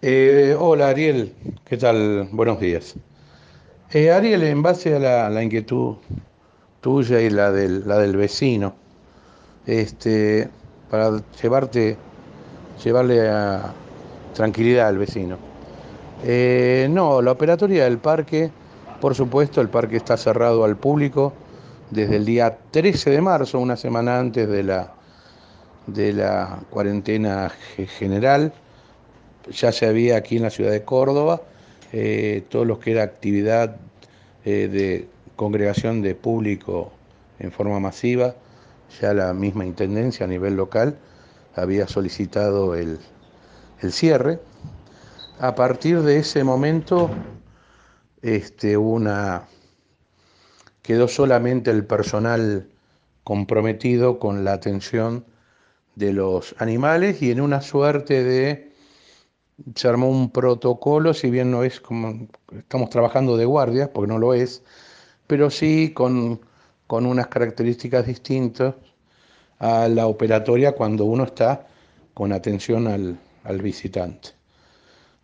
Eh, hola Ariel, ¿qué tal? Buenos días. Eh, Ariel, en base a la, inquietud tuya y la del, la del vecino, este, para llevarte, llevarle a tranquilidad al vecino. Eh, no, la operatoria del parque, por supuesto, el parque está cerrado al público desde el día 13 de marzo, una semana antes de la, de la cuarentena general. Ya se había aquí en la ciudad de Córdoba eh, todo lo que era actividad eh, de congregación de público en forma masiva. Ya la misma intendencia a nivel local había solicitado el, el cierre. A partir de ese momento, este, una, quedó solamente el personal comprometido con la atención de los animales y en una suerte de se armó un protocolo, si bien no es como estamos trabajando de guardia, porque no lo es, pero sí con, con unas características distintas a la operatoria cuando uno está con atención al, al visitante.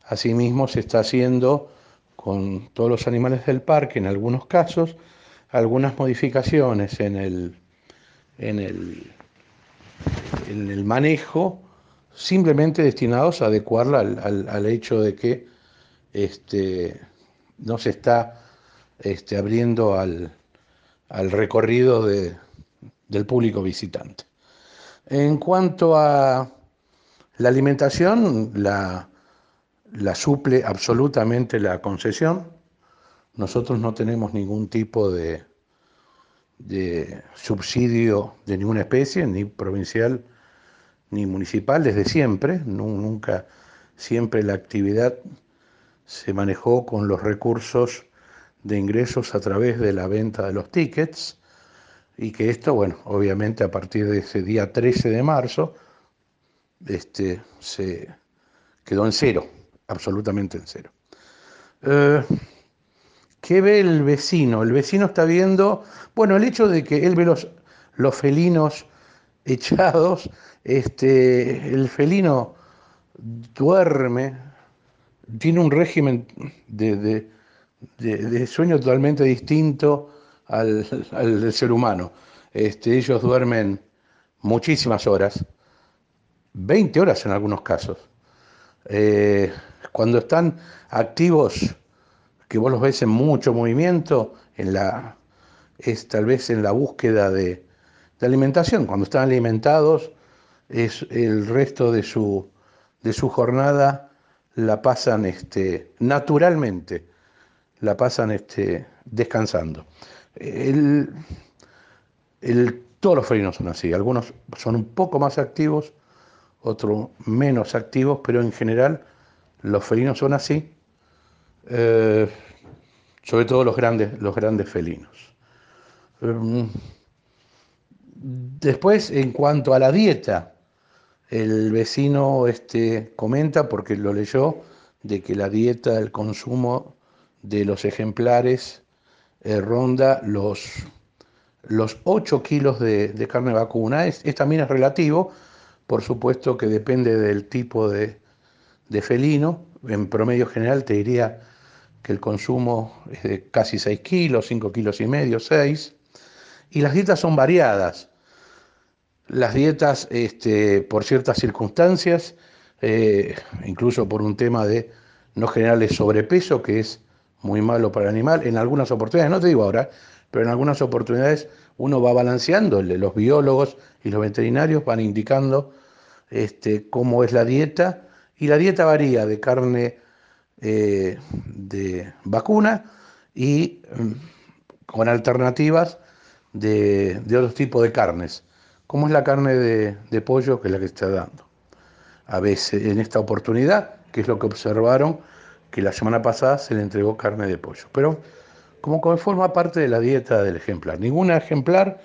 Asimismo se está haciendo con todos los animales del parque, en algunos casos, algunas modificaciones en el, en el, en el manejo, simplemente destinados a adecuarla al, al, al hecho de que este, no se está este, abriendo al, al recorrido de, del público visitante. En cuanto a la alimentación, la, la suple absolutamente la concesión. Nosotros no tenemos ningún tipo de, de subsidio de ninguna especie, ni provincial ni municipal, desde siempre. Nunca, siempre la actividad se manejó con los recursos de ingresos a través de la venta de los tickets y que esto, bueno, obviamente a partir de ese día 13 de marzo, este, se quedó en cero, absolutamente en cero. Eh, ¿Qué ve el vecino? El vecino está viendo, bueno, el hecho de que él ve los, los felinos echados, este, el felino duerme, tiene un régimen de, de, sueño totalmente distinto al, al, del ser humano. Este, ellos duermen muchísimas horas, 20 horas en algunos casos. Eh, cuando están activos, que vos los ves en mucho movimiento, en la, es tal vez en la búsqueda de, de alimentación. Cuando están alimentados, es el resto de su, de su jornada la pasan este, naturalmente, la pasan este, descansando. El, el, todos los felinos son así, algunos son un poco más activos, otros menos activos, pero en general los felinos son así, eh, sobre todo los grandes, los grandes felinos. Um, después, en cuanto a la dieta, el vecino este, comenta, porque lo leyó, de que la dieta, el consumo de los ejemplares eh, ronda los, los 8 kilos de, de carne vacuna. Es, es, también es relativo, por supuesto que depende del tipo de, de, felino. En promedio general te diría que el consumo es de casi 6 kilos, 5 kilos y medio, 6. Y las dietas son variadas. Las dietas, este, por ciertas circunstancias, eh, incluso por un tema de no generarle sobrepeso, que es muy malo para el animal, en algunas oportunidades, no te digo ahora, pero en algunas oportunidades uno va balanceando, los biólogos y los veterinarios van indicando este, cómo es la dieta, y la dieta varía de carne eh, de vacuna y mm, con alternativas de, de otros tipos de carnes como es la carne de, pollo que es la que está dando. A veces, en esta oportunidad, que es lo que observaron, que la semana pasada se le entregó carne de pollo, pero como que forma parte de la dieta del ejemplar. Ningún ejemplar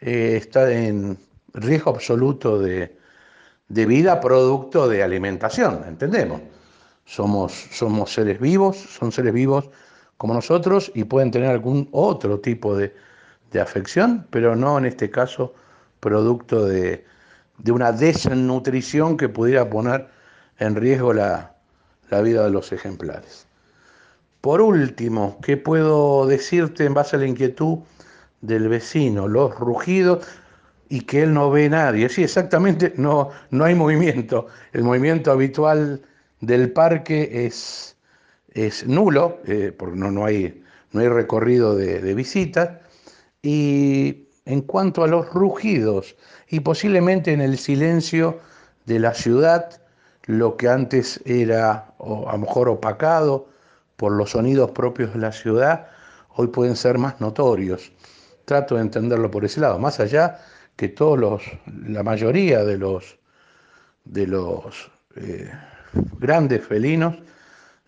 eh, está en riesgo absoluto de, de, vida producto de alimentación, ¿entendemos? Somos, somos seres vivos, son seres vivos como nosotros y pueden tener algún otro tipo de, de afección, pero no en este caso producto de, una desnutrición que pudiera poner en riesgo la, vida de los ejemplares. Por último, ¿qué puedo decirte en base a la inquietud del vecino? Los rugidos y que él no ve nadie. Sí, exactamente, no, no hay movimiento. El movimiento habitual del parque es, es nulo, eh, porque no, no, hay, no hay recorrido de, de visitas. Y en cuanto a los rugidos, y posiblemente en el silencio de la ciudad, lo que antes era o a lo mejor opacado por los sonidos propios de la ciudad, hoy pueden ser más notorios. Trato de entenderlo por ese lado, más allá que todos los, la mayoría de los, de los eh, grandes felinos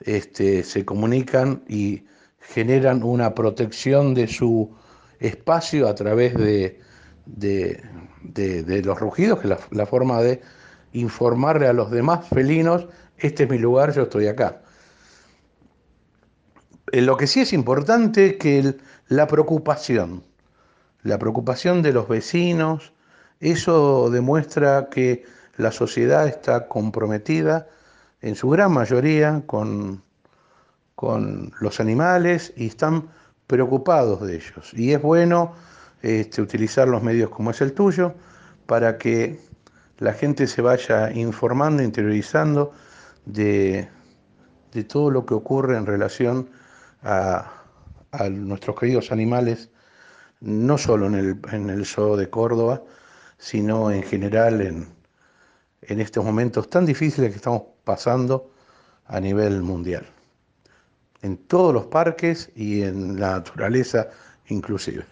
este, se comunican y generan una protección de su espacio a través de, de, los rugidos, que es la, forma de informarle a los demás felinos, este es mi lugar, yo estoy acá. Eh, lo que sí es importante es que la preocupación, la preocupación de los vecinos, eso demuestra que la sociedad está comprometida en su gran mayoría con, con los animales y están preocupados de ellos. Y es bueno este, utilizar los medios como es el tuyo para que la gente se vaya informando, interiorizando de, de todo lo que ocurre en relación a, a nuestros queridos animales no solo en el, en el zoo de Córdoba, sino en general en, en estos momentos tan difíciles que estamos pasando a nivel mundial, en todos los parques y en la naturaleza inclusive.